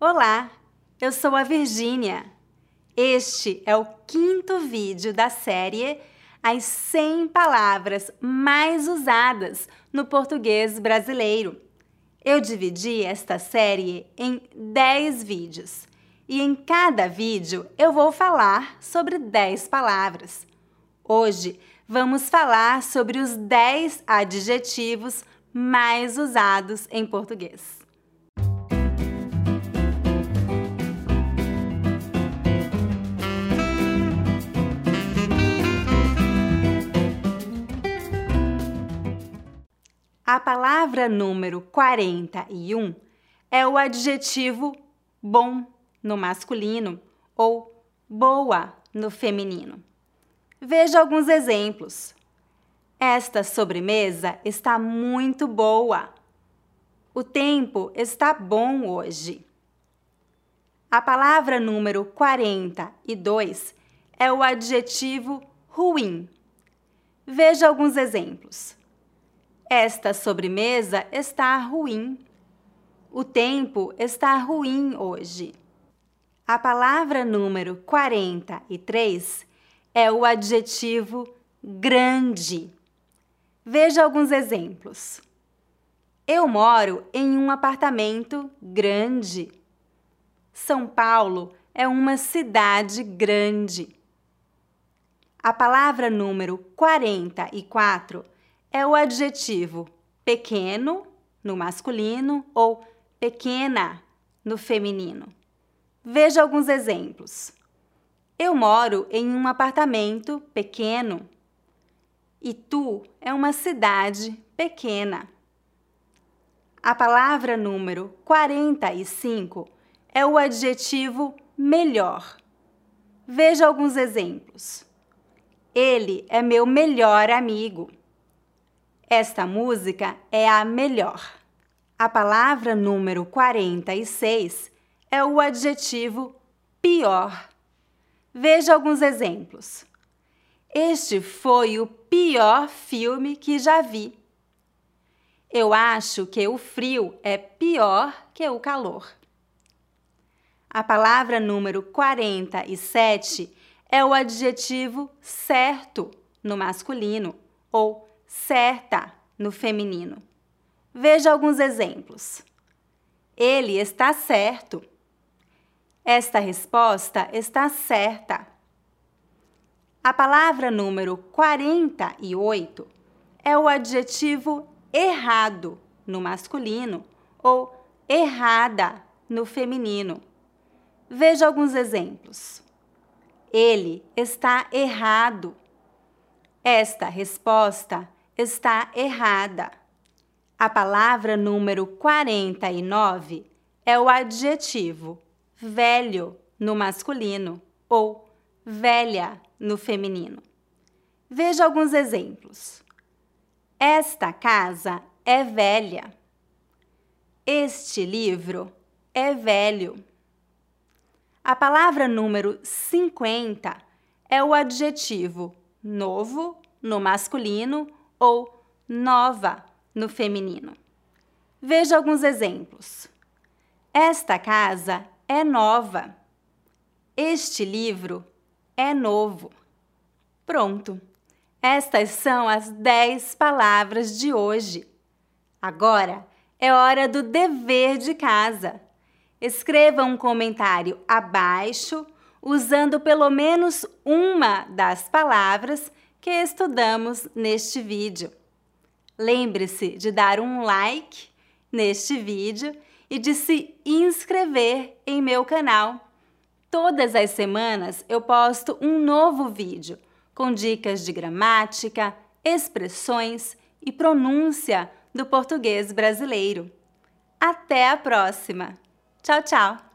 Olá, eu sou a Virgínia. Este é o quinto vídeo da série As 100 Palavras Mais Usadas no Português Brasileiro. Eu dividi esta série em 10 vídeos e em cada vídeo eu vou falar sobre 10 palavras. Hoje vamos falar sobre os 10 adjetivos mais usados em português. A palavra número 41 é o adjetivo bom no masculino ou boa no feminino. Veja alguns exemplos. Esta sobremesa está muito boa. O tempo está bom hoje. A palavra número 42 é o adjetivo ruim. Veja alguns exemplos. Esta sobremesa está ruim. O tempo está ruim hoje. A palavra número 43 é o adjetivo grande. Veja alguns exemplos. Eu moro em um apartamento grande. São Paulo é uma cidade grande. A palavra número 44 é o adjetivo pequeno no masculino ou pequena no feminino. Veja alguns exemplos. Eu moro em um apartamento pequeno. E tu é uma cidade pequena. A palavra número 45 é o adjetivo melhor. Veja alguns exemplos. Ele é meu melhor amigo. Esta música é a melhor. A palavra número 46 é o adjetivo pior. Veja alguns exemplos. Este foi o pior filme que já vi. Eu acho que o frio é pior que o calor. A palavra número 47 é o adjetivo certo no masculino ou certa no feminino. Veja alguns exemplos. Ele está certo. Esta resposta está certa. A palavra número 48 é o adjetivo errado no masculino ou errada no feminino. Veja alguns exemplos. Ele está errado. Esta resposta está errada. A palavra número 49 é o adjetivo velho no masculino ou velha no feminino. Veja alguns exemplos. Esta casa é velha. Este livro é velho. A palavra número 50 é o adjetivo novo no masculino ou nova no feminino. Veja alguns exemplos. Esta casa é nova. Este livro é novo. Pronto. Estas são as 10 palavras de hoje. Agora é hora do dever de casa. Escreva um comentário abaixo usando pelo menos uma das palavras que estudamos neste vídeo. Lembre-se de dar um like neste vídeo e de se inscrever em meu canal. Todas as semanas eu posto um novo vídeo com dicas de gramática, expressões e pronúncia do português brasileiro. Até a próxima! Tchau, tchau!